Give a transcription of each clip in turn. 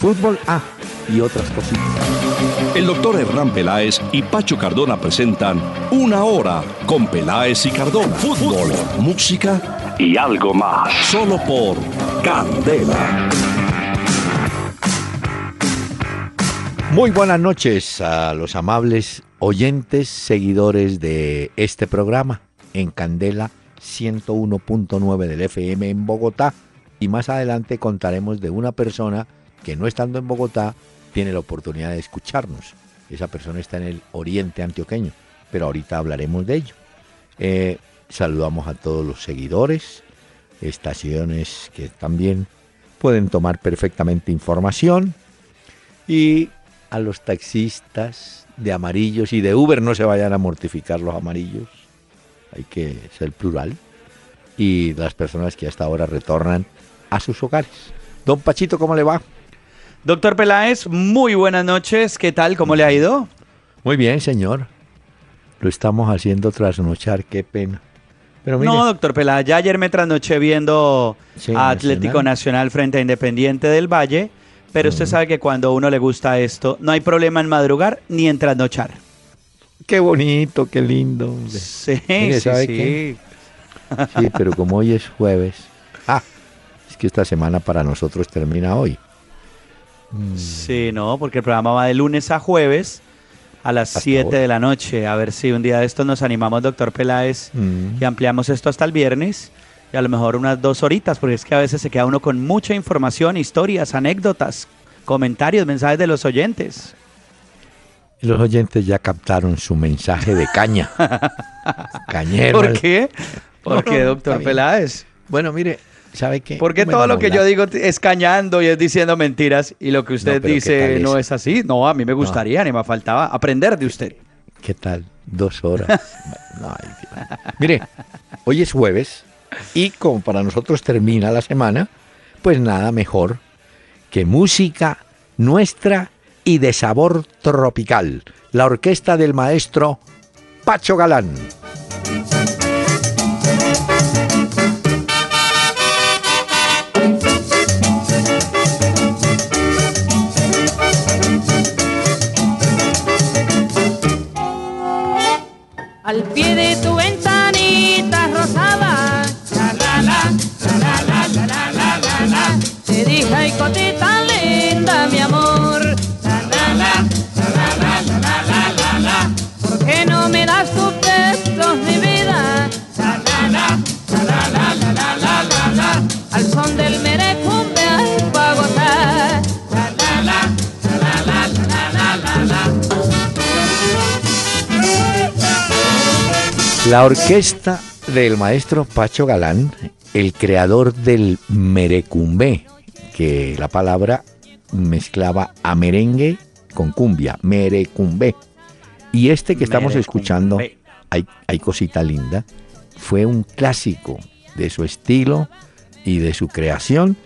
Fútbol A y otras cositas. El doctor Hernán Peláez y Pacho Cardona presentan Una Hora con Peláez y Cardona. Fútbol, música y algo más. Solo por Candela. Muy buenas noches a los amables oyentes, seguidores de este programa en Candela 101.9 del FM en Bogotá. Y más adelante contaremos de una persona que no estando en Bogotá tiene la oportunidad de escucharnos. Esa persona está en el oriente antioqueño, pero ahorita hablaremos de ello. Eh, saludamos a todos los seguidores, estaciones que también pueden tomar perfectamente información y a los taxistas de amarillos y de Uber no se vayan a mortificar los amarillos, hay que ser plural, y las personas que hasta ahora retornan a sus hogares. Don Pachito, ¿cómo le va? Doctor Peláez, muy buenas noches. ¿Qué tal? ¿Cómo le ha ido? Muy bien, señor. Lo estamos haciendo trasnochar, qué pena. Pero no, doctor Peláez, ya ayer me trasnoché viendo a Atlético Nacional. frente a Independiente del Valle, pero usted sabe que cuando a uno le gusta esto, no hay problema en madrugar ni en trasnochar. Qué bonito, qué lindo. Sí, sí, sí. Sí, pero como hoy es jueves, ah, es que esta semana para nosotros termina hoy. Sí, no, porque el programa va de lunes a jueves a las 7 de la noche. A ver si un día de estos nos animamos, doctor Peláez, mm. y ampliamos esto hasta el viernes. Y a lo mejor unas dos horitas, porque es que a veces se queda uno con mucha información, historias, anécdotas, comentarios, mensajes de los oyentes. Los oyentes ya captaron su mensaje de caña. Cañero. ¿Por qué? ¿Por qué, doctor Peláez? Bueno, mire, ¿Sabe qué? Porque todo lo que yo digo es cañando y es diciendo mentiras y lo que usted dice no es así. No, a mí me gustaría, ni me faltaba aprender de usted. ¿Qué tal? Dos horas. Mire, hoy es jueves y como para nosotros termina la semana, pues nada mejor que música nuestra y de sabor tropical. La orquesta del maestro Pacho Galán. Al son del merecumbe ay gozar. La la la, la la la la la la la. La orquesta del maestro Pacho Galán, el creador del merecumbé, que la palabra mezclaba a merengue con cumbia, merecumbé. Y este que estamos escuchando, hay, hay cosita linda, fue un clásico de su estilo y de su creación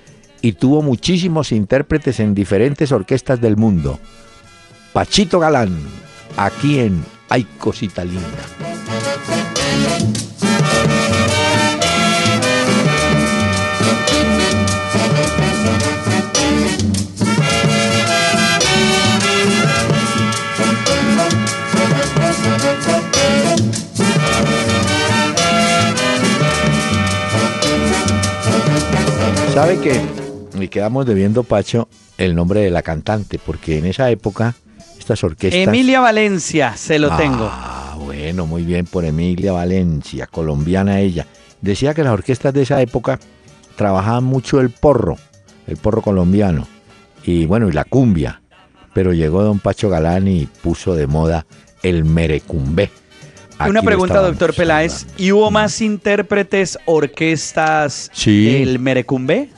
y tuvo muchísimos intérpretes en diferentes orquestas del mundo. Pachito Galán, aquí en Hay cosita ¿Sabe que me quedamos debiendo, Pacho, el nombre de la cantante? Porque en esa época, estas orquestas... Emilia Valencia, se lo tengo. Ah, bueno, muy bien por Emilia Valencia, colombiana ella. Decía que las orquestas de esa época trabajaban mucho el porro, el porro colombiano, y bueno, y la cumbia. Pero llegó don Pacho Galán y puso de moda el merecumbé. Una pregunta, doctor Peláez. ¿Y hubo más intérpretes, orquestas sí. del Merecumbe?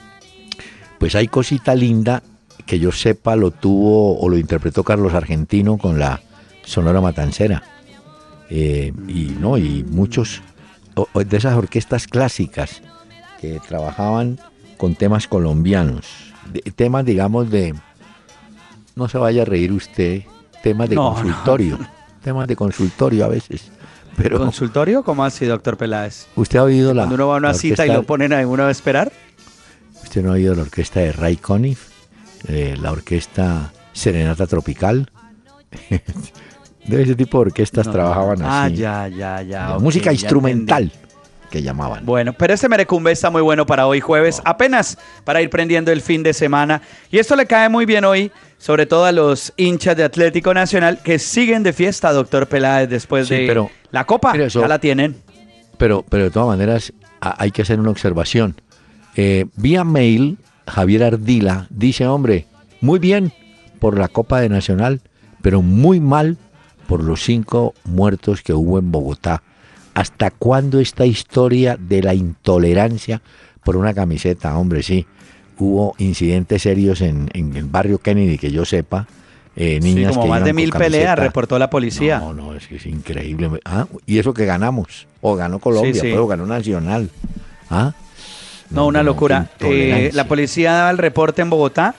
Pues hay cosita linda que yo sepa lo tuvo o lo interpretó Carlos Argentino con la Sonora Matancera. eh, y no y muchos de esas orquestas clásicas que trabajaban con temas colombianos, temas digamos de no se vaya a reír usted, temas de consultorio, temas de consultorio a veces. Pero, ¿Consultorio? ¿Cómo así, doctor Peláez? ¿Usted ha oído la... Cuando uno va a una cita y lo ponen a uno a esperar. ¿Usted no ha oído la orquesta de Ray Conniff? Eh, la orquesta Serenata Tropical. de ese tipo de orquestas trabajaban ah, así. Ah, ya, ya, ya. música instrumental que llamaban. Bueno, pero este merecumbe está muy bueno para hoy jueves, apenas para ir prendiendo el fin de semana. Y esto le cae muy bien hoy, sobre todo a los hinchas de Atlético Nacional que siguen de fiesta, doctor Peláez, después de la Copa. ya la tienen. Pero, pero de todas maneras, hay que hacer una observación. Eh, vía mail, Javier Ardila dice, hombre, muy bien por la Copa de Nacional, pero muy mal por los cinco muertos que hubo en Bogotá. ¿Hasta cuándo esta historia de la intolerancia por una camiseta? Hombre, sí, hubo incidentes serios en, el barrio Kennedy, que yo sepa. Eh, niñas como más de mil peleas reportó la policía. No, no, es que es increíble. Ah, y eso que ganamos, o ganó Colombia, o ganó Nacional. ¿Ah? No, una locura. Eh, la policía daba el reporte en Bogotá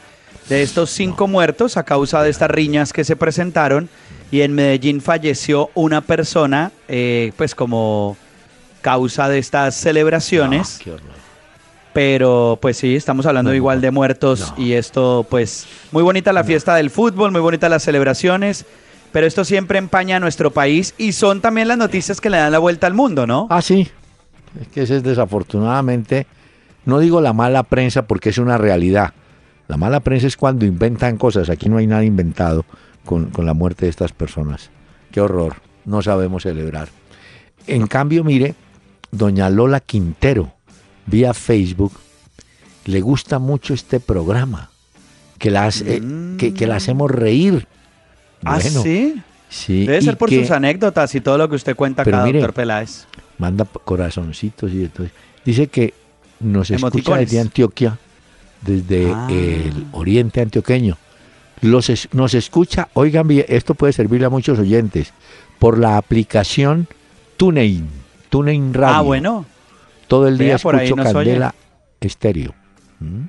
de estos cinco muertos a causa de estas riñas que se presentaron y en Medellín falleció una persona, eh, pues como causa de estas celebraciones. pero pues sí, estamos hablando igual de muertos y esto pues muy bonita la fiesta del fútbol, muy bonita las celebraciones, pero esto siempre empaña a nuestro país y son también las noticias que le dan la vuelta al mundo, ¿no? Ah, sí. Es que ese es desafortunadamente, no digo la mala prensa porque es una realidad. La mala prensa es cuando inventan cosas, aquí no hay nada inventado con, la muerte de estas personas. Qué horror, no sabemos celebrar. En cambio, mire, doña Lola Quintero, vía Facebook, le gusta mucho este programa, que la, que, la hacemos reír. ¿Ah, sí? Sí. Debe ser por sus anécdotas y todo lo que usted cuenta acá, doctor Peláez. Manda corazoncitos y entonces dice que nos escucha desde Antioquia, desde ah. el oriente antioqueño los nos escucha, oigan bien, esto puede servirle a muchos oyentes, por la aplicación TuneIn, TuneIn Radio. Ah, bueno. Todo el día escucho Candela Estéreo. ¿Mm?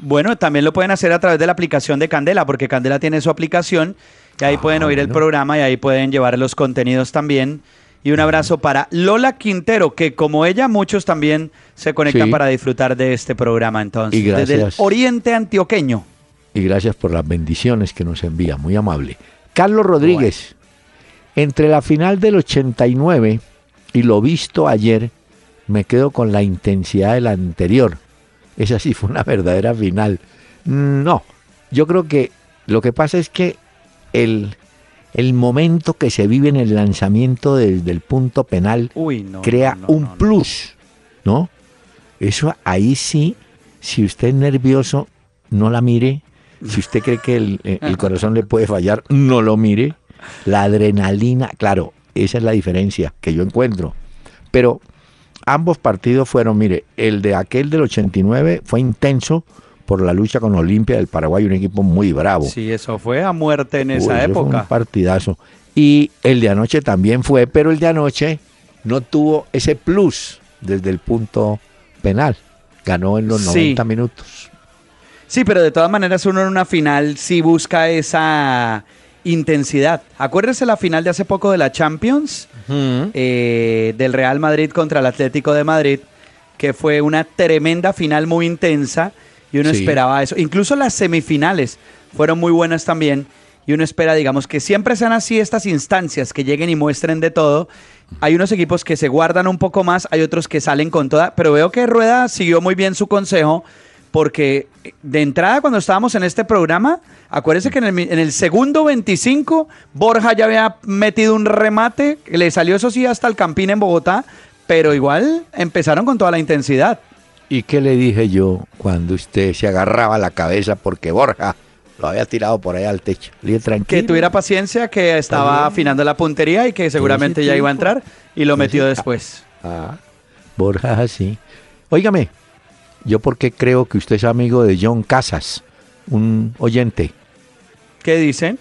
Bueno, también lo pueden hacer a través de la aplicación de Candela, porque Candela tiene su aplicación y ahí ah, pueden oír el programa y ahí pueden llevar los contenidos también. Y un abrazo para Lola Quintero, que como ella, muchos también se conectan para disfrutar de este programa entonces. Desde el Oriente Antioqueño y gracias por las bendiciones que nos envía, muy amable. Carlos Rodríguez, entre la final del 89 y lo visto ayer, me quedo con la intensidad de la anterior. Esa sí fue una verdadera final. No, yo creo que lo que pasa es que el, el momento que se vive en el lanzamiento desde el punto penal crea un plus, ¿no? Eso ahí sí, si usted es nervioso, no la mire, si usted cree que eh, el, corazón le puede fallar, no lo mire. La adrenalina, claro, esa es la diferencia que yo encuentro. Pero ambos partidos fueron, mire, el de aquel del 89 fue intenso por la lucha con Olimpia del Paraguay, un equipo muy bravo. Sí, eso fue a muerte en esa época. Fue un partidazo. Y el de anoche también fue, pero el de anoche no tuvo ese plus desde el punto penal. Ganó en los 90 minutos. Sí, pero de todas maneras uno en una final sí busca esa intensidad. Acuérdese la final de hace poco de la Champions, eh, del Real Madrid contra el Atlético de Madrid, que fue una tremenda final muy intensa y uno esperaba eso. Incluso las semifinales fueron muy buenas también y uno espera, digamos, que siempre sean así estas instancias, que lleguen y muestren de todo. Hay unos equipos que se guardan un poco más, hay otros que salen con toda, pero veo que Rueda siguió muy bien su consejo porque de entrada cuando estábamos en este programa, acuérdese que en el, segundo 25 Borja ya había metido un remate, le salió eso sí hasta el Campín en Bogotá, pero igual empezaron con toda la intensidad. ¿Y qué le dije yo cuando usted se agarraba la cabeza porque Borja lo había tirado por ahí al techo? Le tranquilo. Que tuviera paciencia, que estaba afinando la puntería y que seguramente ya iba a entrar y lo metió después. Ah, Borja, sí. Óigame, yo porque creo que usted es amigo de John Casas, un oyente. ¿Qué dicen?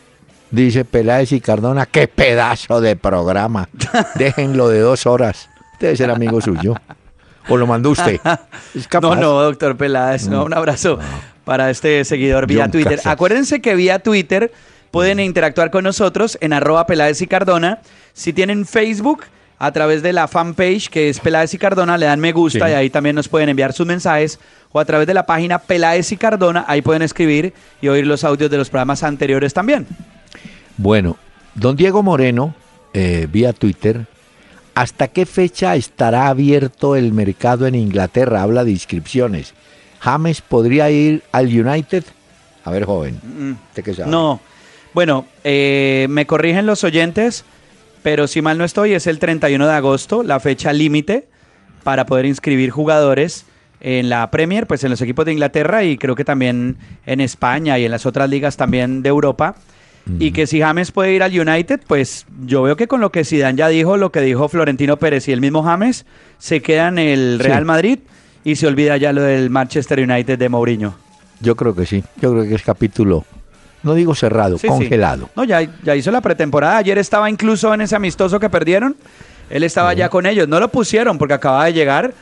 Dice Peláez y Cardona, qué pedazo de programa. Déjenlo de dos horas. Debe ser amigo suyo. ¿O lo mandó usted? No, no, doctor Peláez. No, un abrazo para este seguidor vía Twitter. Acuérdense que vía Twitter pueden interactuar con nosotros en arroba Peláez y Cardona. Si tienen Facebook, a través de la fanpage que es Peláez y Cardona, le dan me gusta y ahí también nos pueden enviar sus mensajes o a través de la página Peláez y Cardona, ahí pueden escribir y oír los audios de los programas anteriores también. Bueno, don Diego Moreno, eh, vía Twitter, ¿hasta qué fecha estará abierto el mercado en Inglaterra? Habla de inscripciones. ¿James podría ir al United? A ver, joven, mm. No, bueno, eh, me corrigen los oyentes pero si mal no estoy, es el 31 de agosto, la fecha límite para poder inscribir jugadores en la Premier, pues en los equipos de Inglaterra y creo que también en España y en las otras ligas también de Europa. Y que si James puede ir al United, pues yo veo que con lo que Zidane ya dijo, lo que dijo Florentino Pérez y el mismo James, se queda en el Real Madrid y se olvida ya lo del Manchester United de Mourinho. Yo creo que sí, yo creo que es capítulo no digo cerrado, congelado. No, ya, ya hizo la pretemporada. Ayer estaba incluso en ese amistoso que perdieron. Él estaba ya con ellos. No lo pusieron porque acababa de llegar,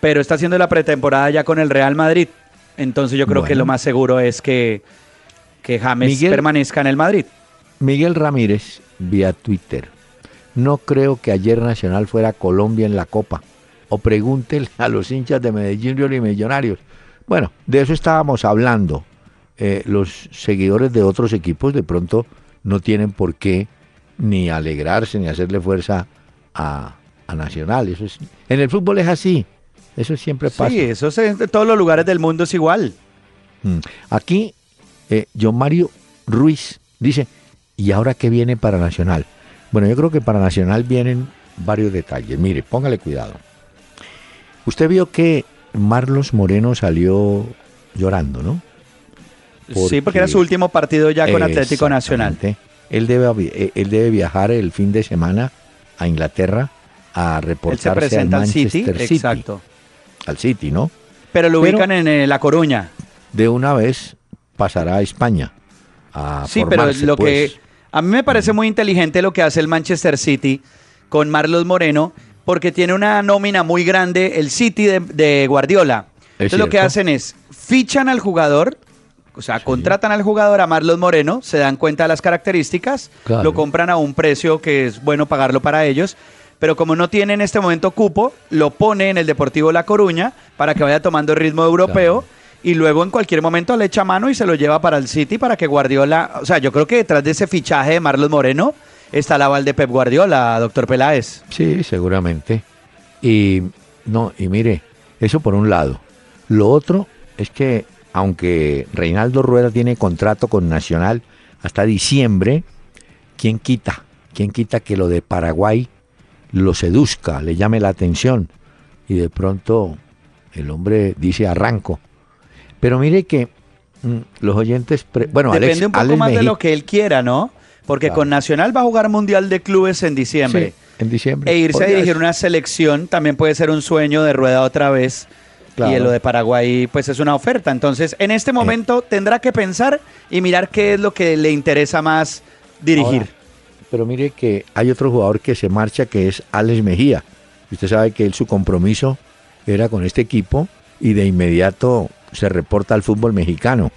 pero está haciendo la pretemporada ya con el Real Madrid. Entonces yo creo que lo más seguro es que, que James permanezca en el Madrid. Miguel Ramírez, vía Twitter. No creo que ayer Nacional fuera Colombia en la Copa. O pregúntele a los hinchas de Medellín y Millonarios. Bueno, de eso estábamos hablando eh, los seguidores de otros equipos de pronto no tienen por qué ni alegrarse ni hacerle fuerza a, Nacional. Eso es, en el fútbol es así. Eso siempre pasa. Sí, eso es, en todos los lugares del mundo es igual. Mm. Aquí, eh, John Mario Ruiz dice, ¿y ahora qué viene para Nacional? Bueno, yo creo que para Nacional vienen varios detalles. Mire, póngale cuidado. Usted vio que Marlos Moreno salió llorando, ¿no? Sí, porque era su último partido ya con Atlético Nacional. Él debe, eh, él debe viajar el fin de semana a Inglaterra a reportarse al Manchester City, Exacto. Al City, ¿no? Pero lo ubican en eh, La Coruña. De una vez pasará a España. A sí, pero lo que pues. a mí me parece muy inteligente lo que hace el Manchester City con Marlos Moreno, porque tiene una nómina muy grande el City de, Guardiola. Entonces lo que hacen es fichan al jugador o sea, contratan al jugador a Marlos Moreno, se dan cuenta de las características, lo compran a un precio que es bueno pagarlo para ellos, pero como no tiene en este momento cupo, lo pone en el Deportivo La Coruña para que vaya tomando ritmo europeo. Y luego en cualquier momento le echa mano y se lo lleva para el City para que Guardiola. O sea, yo creo que detrás de ese fichaje de Marlos Moreno está la aval de Pep Guardiola, doctor Peláez. Sí, seguramente. Y no, y mire, eso por un lado. Lo otro es que aunque Reinaldo Rueda tiene contrato con Nacional hasta diciembre, ¿quién quita? ¿Quién quita que lo de Paraguay lo seduzca, le llame la atención? Y de pronto el hombre dice arranco. Pero mire que mm, los oyentes... bueno, Depende un poco más de lo que él quiera, ¿no? Porque con Nacional va a jugar Mundial de Clubes en diciembre. en diciembre. E irse a dirigir una selección también puede ser un sueño de Rueda otra vez y lo de Paraguay, pues es una oferta. Entonces, en este momento tendrá que pensar y mirar qué es lo que le interesa más dirigir. pero mire que hay otro jugador que se marcha que es Alex Mejía. Usted sabe que él su compromiso era con este equipo y de inmediato se reporta al fútbol mexicano.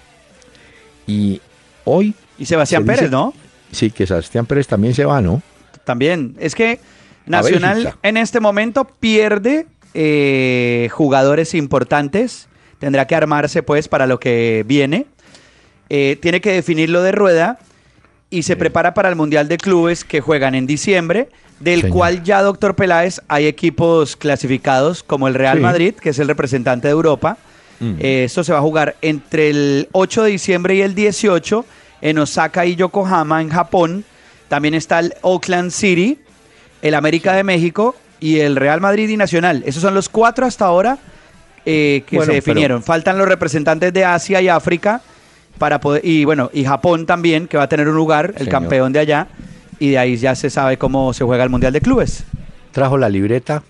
Y hoy... Y Sebastián Pérez, ¿no? Sí, que Sebastián Pérez también se va, ¿no? También. Es que Nacional en este momento pierde eh, jugadores importantes. Tendrá que armarse pues para lo que viene. Eh, tiene que definir lo de rueda y se prepara para el Mundial de Clubes que juegan en diciembre, del cual ya, doctor Peláez, hay equipos clasificados como el Real Madrid, que es el representante de Europa. Mm. Eh, esto se va a jugar entre el 8 de diciembre y el 18 en Osaka y Yokohama, en Japón. También está el Oakland City, el América de México y el Real Madrid y Nacional. Esos son los cuatro hasta ahora eh, que se definieron. Faltan los representantes de Asia y África para poder, y bueno, y Japón también, que va a tener un lugar, el campeón de allá, y de ahí ya se sabe cómo se juega el Mundial de Clubes. ¿Trajo la libreta?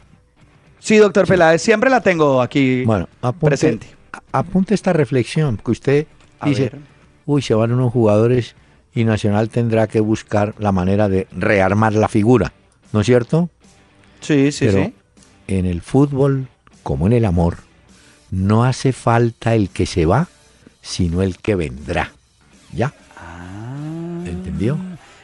Sí, doctor Peláez, siempre la tengo aquí bueno, presente. Apunte esta reflexión, que usted dice, uy, se van unos jugadores y Nacional tendrá que buscar la manera de rearmar la figura, ¿no es cierto? Sí, sí, Pero sí. en el fútbol, como en el amor, no hace falta el que se va, sino el que vendrá. ¿Ya? ¿Entendió?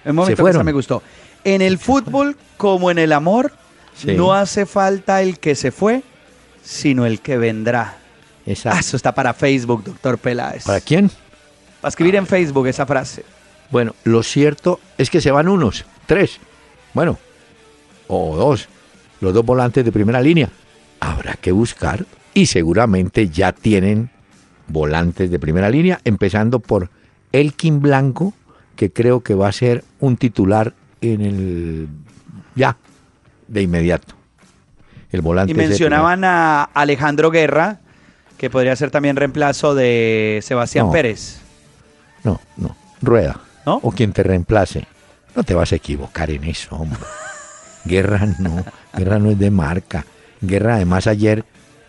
Un momento, fueron. esa me gustó. En el fútbol, como en el amor, Sí. no hace falta el que se fue, sino el que vendrá. Esa- Ah, eso está para Facebook, doctor Peláez. ¿Para quién? Para escribir en Facebook esa frase. Bueno, lo cierto es que se van unos, tres, bueno, o dos, los dos volantes de primera línea. Habrá que buscar y seguramente ya tienen volantes de primera línea, empezando por Elkin Blanco, que creo que va a ser un titular en el ya de inmediato. El volante Y mencionaban a Alejandro Guerra, que podría ser también reemplazo de Sebastián No. Pérez. No, no. Rueda. ¿No? O quien te reemplace. No te vas a equivocar en eso, hombre. Guerra no. Guerra no es de marca. Guerra, además, ayer,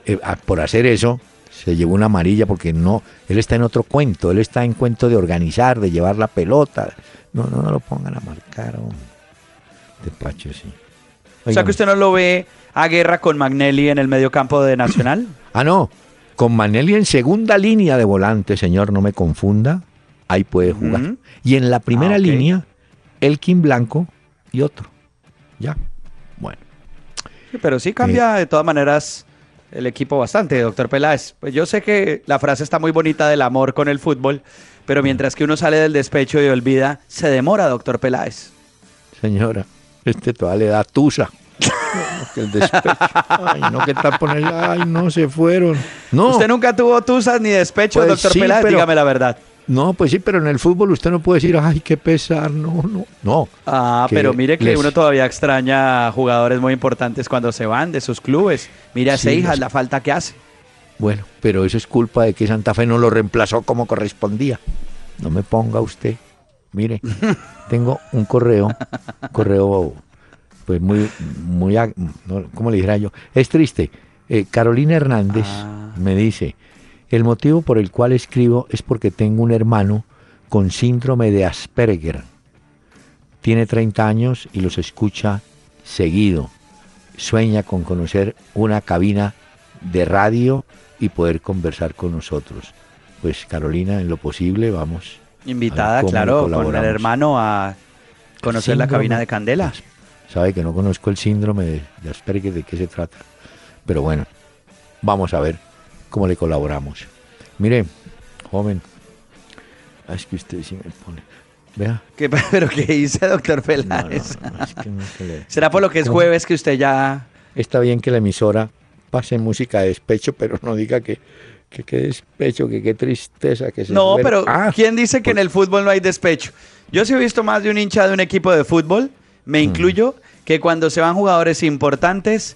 eh, por hacer eso, se llevó una amarilla porque no. Él está en otro cuento. Él está en cuento de organizar, de llevar la pelota. No, no, no lo pongan a marcar, hombre. De Pacho, sí. O sea que usted no lo ve a Guerra con Magnelli en el mediocampo de Nacional. Ah, no. Con Manelli en segunda línea de volante, señor, no me confunda. Ahí puede jugar. Y en la primera Ah, ok. línea, Elkin Blanco y otro. Ya. Pero sí cambia de todas maneras el equipo bastante, doctor Peláez. Pues yo sé que la frase está muy bonita del amor con el fútbol, pero mientras que uno sale del despecho y olvida, se demora, doctor Peláez. Señora, este todavía le da tusa. El despecho. Ay, no, que tal poner. Ay, no, se fueron. No. Usted nunca tuvo tusas ni despechos, Pues doctor sí, Peláez, pero- dígame la verdad. No, pues sí, pero en el fútbol usted no puede decir, ay, qué pesar. No, no. No. Ah, pero mire que les- uno todavía extraña a jugadores muy importantes cuando se van de sus clubes. Mire a Sí, Seijas los- la falta que hace. Bueno, pero eso es culpa de que Santa Fe no lo reemplazó como correspondía. No me ponga usted. Mire, tengo un correo, un correo, pues muy, muy, no, ¿cómo le dijera yo? Es triste. Eh, Carolina Hernández Ah. me dice, el motivo por el cual escribo es porque tengo un hermano con síndrome de Asperger. Tiene 30 años y los escucha seguido. Sueña con conocer una cabina de radio y poder conversar con nosotros. Pues Carolina, en lo posible, vamos. Invitada, claro, con el hermano a conocer la cabina de Candela. Sabe que no conozco el síndrome de, de Asperger, de qué se trata. Pero bueno, vamos a ver cómo le colaboramos. Mire, joven, es que usted sí me pone. Vea. ¿Qué, ¿Pero qué dice, doctor No, Peláez? no, no, es que no se le- ¿Será por lo que es jueves que usted ya... Está bien que la emisora pase música de despecho, pero no diga que que qué despecho, que qué tristeza, que se No, pero Ah, ¿quién dice que en el fútbol no hay despecho? Yo sí he visto más de un hincha de un equipo de fútbol, me incluyo, que cuando se van jugadores importantes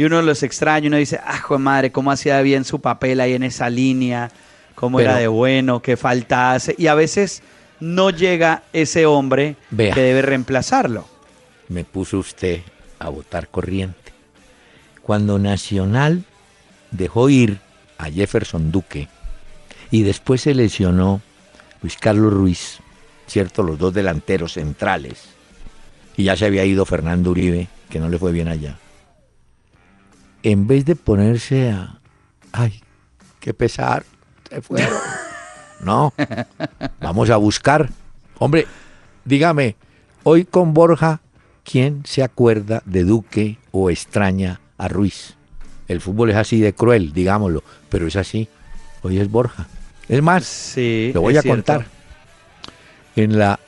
y uno los extraña, uno dice, ah, joder madre, cómo hacía bien su papel ahí en esa línea, cómo Pero- era de bueno, qué falta hace. Y a veces no llega ese hombre Vea. que debe reemplazarlo. me puso usted a votar corriente. Cuando Nacional dejó ir a Jefferson Duque y después se lesionó Luis Carlos Ruiz, cierto, los dos delanteros centrales, y ya se había ido Fernando Uribe, que no le fue bien allá. En vez de ponerse a, ay, qué pesar, se fueron. No, vamos a buscar. Hombre, dígame, hoy con Borja, ¿quién se acuerda de Duque o extraña a Ruiz? El fútbol es así de cruel, digámoslo, pero es así. Hoy es Borja. Es más, Sí, lo voy a cierto. contar. En la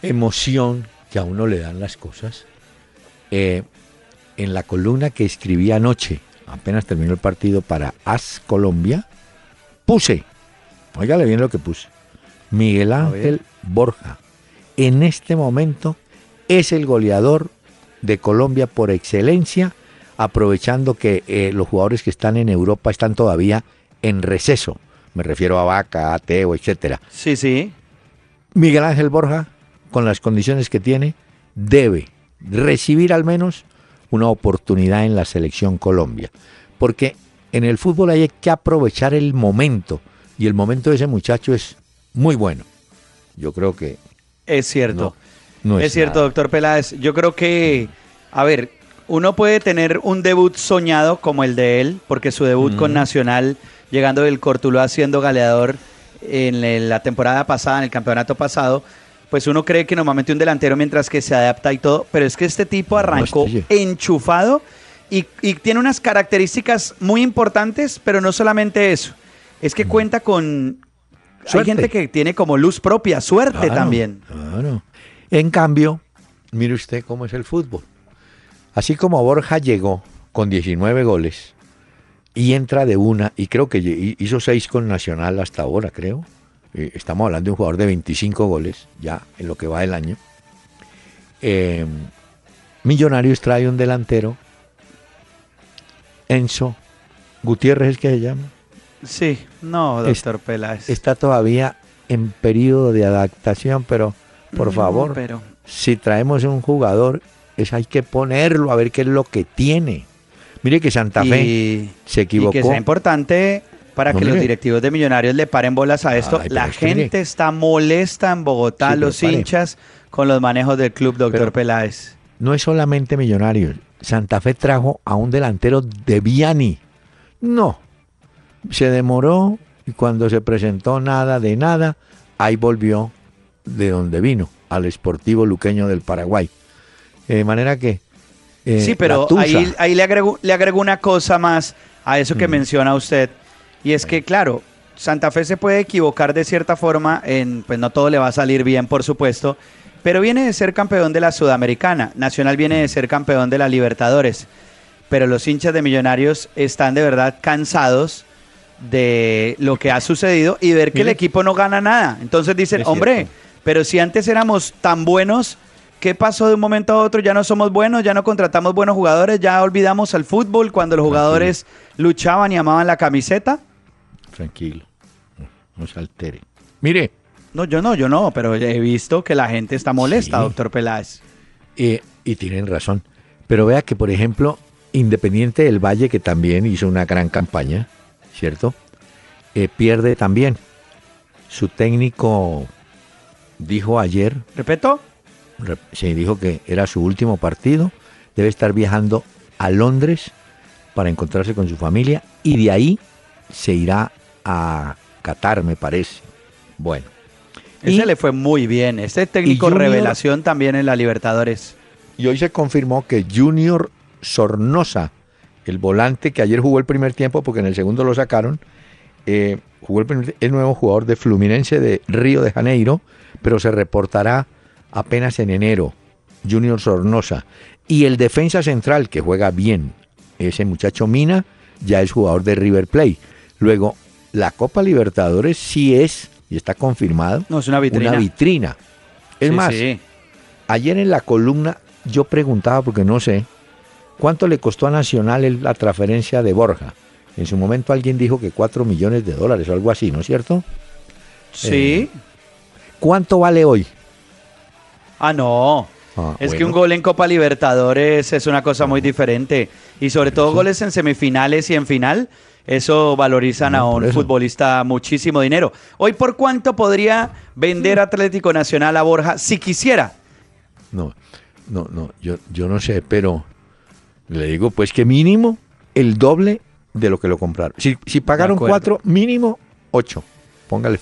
emoción que a uno le dan las cosas, eh, en la columna que escribí anoche, apenas terminó el partido para AS Colombia, puse, óigale bien lo que puse, Miguel. Ángel Borja, en este momento es el goleador de Colombia por excelencia, aprovechando que eh, los jugadores que están en Europa están todavía en receso. Me refiero a Vaca, a Teo, etcétera. Sí, sí. Miguel Ángel Borja, con las condiciones que tiene, debe recibir al menos una oportunidad en la selección Colombia. Porque en el fútbol hay que aprovechar el momento. Y el momento de ese muchacho es muy bueno. Yo creo que Es cierto. es, cierto, doctor Peláez. Yo creo que, a ver, uno puede tener un debut soñado como el de él, porque su debut con Nacional, llegando del Cortuluá siendo galeador en la temporada pasada, en el campeonato pasado, pues uno cree que normalmente un delantero mientras que se adapta y todo, pero es que este tipo arrancó enchufado y, tiene unas características muy importantes, pero no solamente eso, es que cuenta con... Hay gente que tiene como luz propia, suerte también. Claro. En cambio, mire usted cómo es el fútbol. Así como Borja llegó con 19 goles y entra de una, y creo que hizo 6 con Nacional hasta ahora, creo. Eh, estamos hablando de un jugador de 25 goles ya en lo que va el año. Eh, Millonarios trae un delantero, Enzo Gutiérrez es que se llama. Sí, no, doctor Peláez. Está todavía en periodo de adaptación, pero por favor, pero... si traemos un jugador es hay que ponerlo a ver qué es lo que tiene. Mire que Santa Fe se equivocó. Y que sea importante para que los directivos de Millonarios le paren bolas a esto. la gente está molesta en Bogotá, los hinchas, con los manejos del club, doctor Peláez. No es solamente Millonarios. Santa Fe trajo a un delantero de Viani. No. Se demoró y cuando se presentó nada de nada, ahí volvió de donde vino, al Esportivo Luqueño del Paraguay. De manera que... Eh, sí, pero ahí, le, agrego, le agrego una cosa más a eso que mm. menciona usted. Y es que, claro, Santa Fe se puede equivocar de cierta forma, en, pues no todo le va a salir bien, por supuesto, pero viene de ser campeón de la Sudamericana. Nacional viene de ser campeón de la Libertadores. Pero los hinchas de Millonarios están de verdad cansados de lo que ha sucedido y ver que el equipo no gana nada. Entonces dicen, hombre, pero si antes éramos tan buenos, ¿Qué pasó de un momento a otro? Ya no somos buenos, ya no contratamos buenos jugadores, ya olvidamos el fútbol cuando los jugadores luchaban y amaban la camiseta. Tranquilo, no se altere. Mire. No, yo no, yo no, pero he visto que la gente está molesta, doctor Peláez. y tienen razón. Pero vea que, por ejemplo, Independiente del Valle, que también hizo una gran campaña, ¿cierto? Eh, pierde también. Su técnico dijo ayer. ¿Repeto? se dijo que era su último partido, debe estar viajando a Londres para encontrarse con su familia y de ahí se irá a Qatar, me parece. Bueno. Ese le fue muy bien, ese técnico revelación también en la Libertadores. Y hoy se confirmó que Junior Sornosa, el volante que ayer jugó el primer tiempo porque en el segundo lo sacaron, eh, jugó el, el nuevo jugador de Fluminense de Río de Janeiro, pero se reportará apenas en enero, Junior Sornosa. Y el defensa central, que juega bien, ese muchacho Mina, ya es jugador de River Plate. Luego, la Copa Libertadores sí es, y está confirmado, no, es una vitrina. Una vitrina. Es más, ayer en la columna yo preguntaba, porque no sé, ¿cuánto le costó a Nacional la transferencia de Borja? En su momento alguien dijo que 4 millones de dólares o algo así, ¿no es cierto? Sí. Eh, ¿Cuánto vale hoy? Ah, no. Ah, es que un gol en Copa Libertadores es una cosa muy diferente. Y sobre todo goles en semifinales y en final, eso valorizan a un futbolista muchísimo dinero. Hoy, ¿por cuánto podría vender Atlético Nacional a Borja si quisiera? No, no, no, yo, yo no sé, pero le digo pues que mínimo el doble de lo que lo compraron. Si, si pagaron cuatro, mínimo ocho.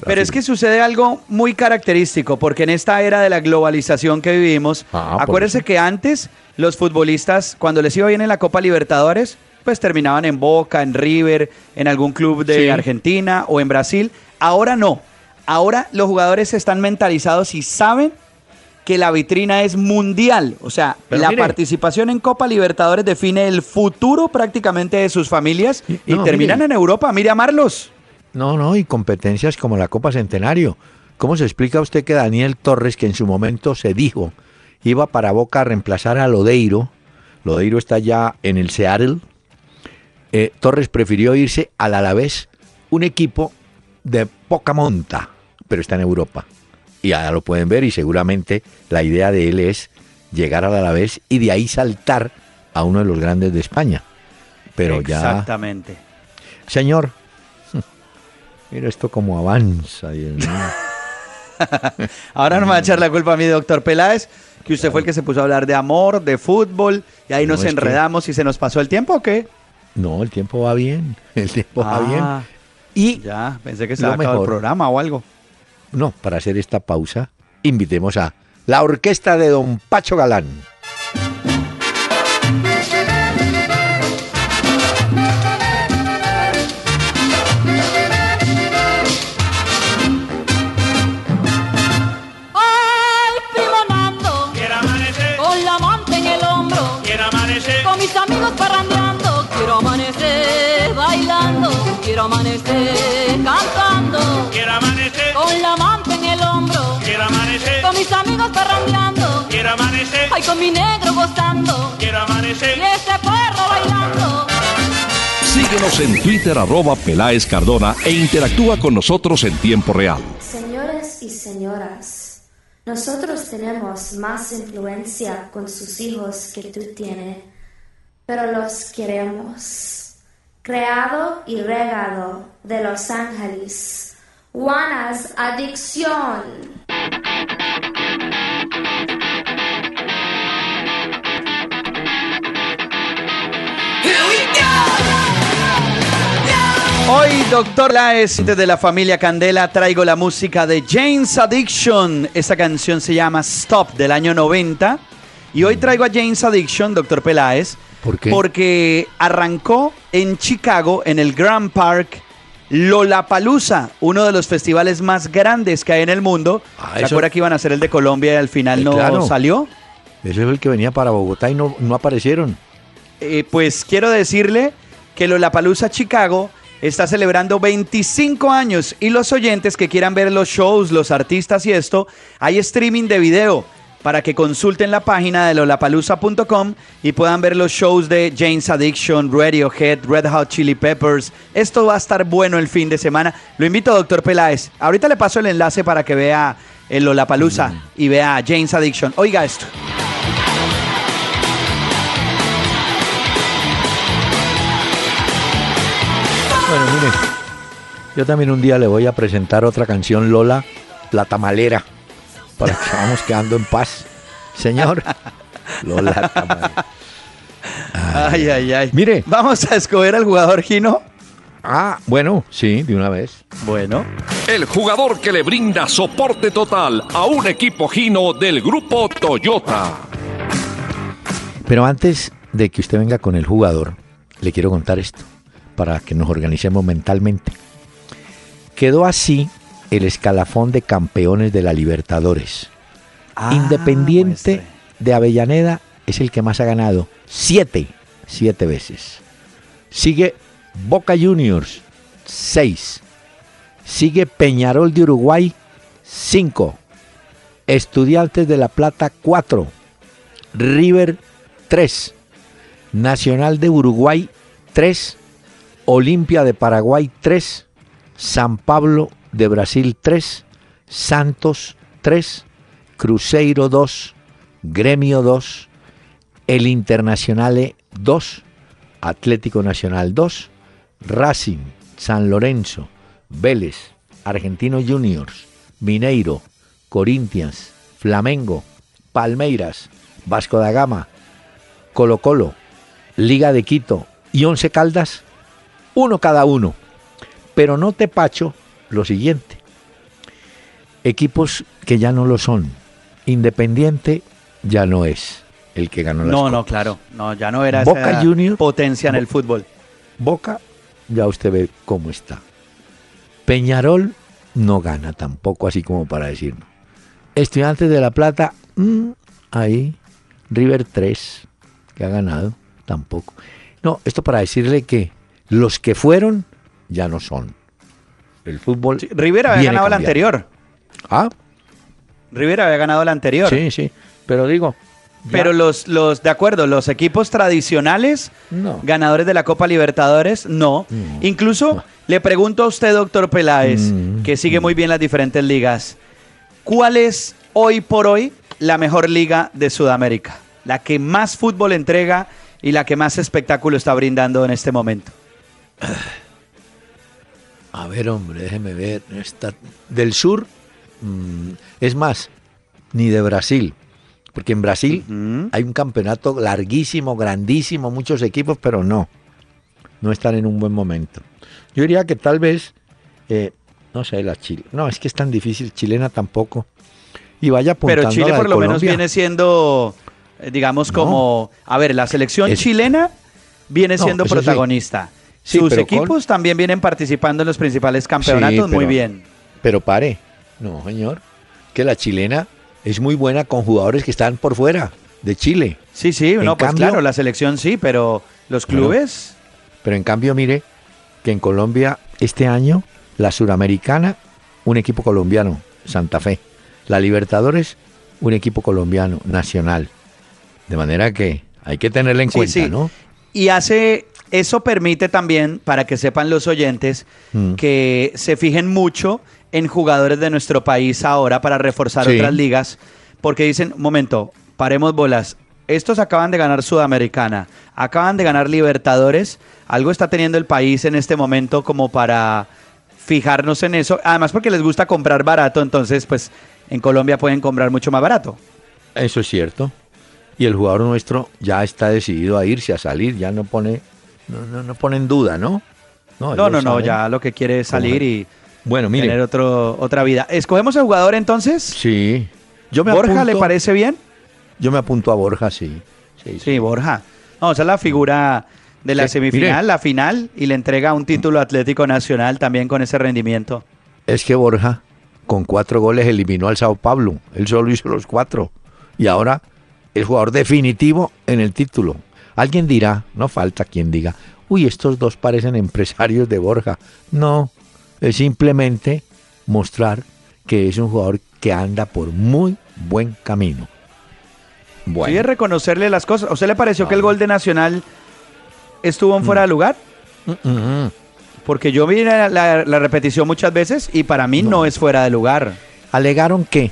Pero es que sucede algo muy característico, porque en esta era de la globalización que vivimos, ah, acuérdense que antes los futbolistas, cuando les iba bien en la Copa Libertadores, pues terminaban en Boca, en River, en algún club de Argentina o en Brasil. Ahora no. Ahora los jugadores están mentalizados y saben que la vitrina es mundial. O sea, la participación en Copa Libertadores define el futuro prácticamente de sus familias y terminan en Europa. Mire a Marlos. No, no, y competencias como la Copa Centenario. ¿Cómo se explica usted que Daniel Torres, que en su momento se dijo iba para Boca a reemplazar a Lodeiro, Lodeiro está ya en el Seattle, eh, Torres prefirió irse al Alavés, un equipo de poca monta, pero está en Europa. Y ya lo pueden ver y seguramente la idea de él es llegar al Alavés y de ahí saltar a uno de los grandes de España. Pero ya... Exactamente. Señor, Mira esto como avanza, Dios mío. Ahora no me va a echar la culpa a mí, doctor Peláez, que usted fue el que se puso a hablar de amor, de fútbol, y ahí No, nos que- enredamos y se nos pasó el tiempo, ¿o qué? No, el tiempo va bien. El tiempo va bien. Ah, Y Ya, pensé que se había acabado el mejor. programa o algo. no, para hacer esta pausa, invitemos a la orquesta de Don Pacho Galán. Quiero amanecer cantando. quiero amanecer, Con la manta en el hombro, quiero amanecer, con mis amigos parrandeando. quiero amanecer, Ay, con mi negro gozando, quiero amanecer. y ese perro bailando. Síguenos en Twitter arroba Peláez Cardona e interactúa con nosotros en tiempo real. Señores y señoras, nosotros tenemos más influencia con sus hijos que tú tienes, pero los queremos. Creado y regado de Los Ángeles, Juana's Adicción. Hoy, doctor Laes, desde la familia Candela, traigo la música de James Addiction. Esta canción se llama Stop del año 90. Y hoy traigo a James Addiction, doctor Peláez, ¿Por qué? porque arrancó en Chicago, en el Grand Park, Lollapalooza, uno de los festivales más grandes que hay en el mundo. Ah, ¿Se acuerda que iban a hacer el de Colombia y al final Eh, no claro. salió? Ese es el que venía para Bogotá y no, no aparecieron. Eh, pues quiero decirle que Lollapalooza Chicago está celebrando 25 años y los oyentes que quieran ver los shows, los artistas y esto, hay streaming de video para que consulten la página de lollapalooza.com y puedan ver los shows de James Addiction, Radiohead, Red Hot Chili Peppers. Esto va a estar bueno el fin de semana. Lo invito, doctor Peláez. Ahorita le paso el enlace para que vea el Lollapalooza y vea a James Addiction. Oiga esto. Bueno, mire, yo también un día le voy a presentar otra canción, Lola, La Tamalera, para que vamos quedando en paz. Señor, Lola la Tamalera. Ay, ay, ay. Mire. Vamos a escoger al jugador Gino. Ah, bueno, sí, de una vez. Bueno. El jugador que le brinda soporte total a un equipo Gino del grupo Toyota. Pero antes de que usted venga con el jugador, le quiero contar esto, para que nos organicemos mentalmente. Quedó así el escalafón de campeones de la Libertadores. Ah, Independiente muestre. de Avellaneda es el que más ha ganado. Siete. Siete veces. Sigue Boca Juniors. Seis. Sigue Peñarol de Uruguay. Cinco. Estudiantes de La Plata. Cuatro. River. Tres. Nacional de Uruguay. Tres. Olimpia de Paraguay. Tres. San Pablo de Brasil. Tres. Santos. Tres. Cruzeiro 2, Gremio 2, el Internacional 2, Atlético Nacional 2, Racing, San Lorenzo, Vélez, Argentino Juniors, Mineiro, Corinthians, Flamengo, Palmeiras, Vasco da Gama, Colo Colo, Liga de Quito y Once Caldas, uno cada uno. Pero no te pacho lo siguiente. Equipos que ya no lo son. Independiente ya no es el que ganó las No, no, claro. No, ya no era Boca esa Juniors. potencia en el Bo- fútbol. Boca, ya usted ve cómo está. Peñarol no gana tampoco, así como para decirlo. Estudiantes de La Plata, mm, ahí. River 3, que ha ganado, tampoco. No, esto para decirle que los que fueron ya no son. El fútbol. Sí, River había ganado la anterior. Ah, River había ganado la anterior. sí, sí. Pero digo. ya- Pero los, los, de acuerdo, los equipos tradicionales, No. ganadores de la Copa Libertadores, no. No. Incluso No. le pregunto a usted, doctor Peláez, Mm, que sigue muy bien las diferentes ligas, ¿cuál es hoy por hoy la mejor liga de Sudamérica? La que más fútbol entrega y la que más espectáculo está brindando en este momento. A ver, hombre, déjeme ver. Esta, del sur, mm, es más, ni de Brasil. Porque en Brasil hay un campeonato larguísimo, grandísimo, muchos equipos, pero no, no están en un buen momento. Yo diría que tal vez, eh, no sé, la Chile. No, es que es tan difícil, chilena tampoco. Y vaya apuntando Pero Chile por lo menos viene siendo, eh, digamos, No. como... A ver, la selección Es- chilena viene No, siendo eso sí. Sí, Sus con- equipos también vienen participando en los principales campeonatos Sí, muy bien. Pero pare, no, señor, que la chilena es muy buena con jugadores que están por fuera de Chile. Sí, sí, En no, pues cambio- claro, la selección sí, pero los clubes... Pero en cambio, mire que en Colombia este año, la Suramericana, un equipo colombiano, Santa Fe. La Libertadores, un equipo colombiano, Nacional. De manera que hay que tenerla en Sí, cuenta, sí. ¿no? Y hace, eso permite también, para que sepan los oyentes, Mm. que se fijen mucho en jugadores de nuestro país ahora para reforzar Sí. otras ligas, porque dicen, momento, paremos bolas, estos acaban de ganar Sudamericana, acaban de ganar Libertadores, algo está teniendo el país en este momento como para fijarnos en eso, además porque les gusta comprar barato, entonces pues en Colombia pueden comprar mucho más barato. Eso es cierto. Y el jugador nuestro ya está decidido a irse, a salir, ya no pone, no, no, no pone en duda, ¿no? No, no, no, ya lo que quiere es salir Correcto. y Bueno, tener mire, otro, otra vida. ¿Escogemos el jugador entonces? sí. Yo me ¿Borja le parece bien? Yo me apunto a Borja, sí. Sí, Sí, Borja. No, esa es la figura de la Sí, semifinal, mire. la final, y le entrega un título Atlético Nacional también con ese rendimiento. Es que Borja, con cuatro goles, eliminó al Sao Paulo. Él solo hizo los cuatro. Y ahora, el jugador definitivo en el título. Alguien dirá, no falta quien diga, uy, estos dos parecen empresarios de Borja. No, es simplemente mostrar que es un jugador que anda por muy buen camino. Bueno, Sí, es reconocerle las cosas. ¿A usted le pareció que el gol de Nacional estuvo en fuera de lugar? Mm, mm, mm. Porque yo vi la, la- la repetición muchas veces y para mí no. No. es fuera de lugar. alegaron que,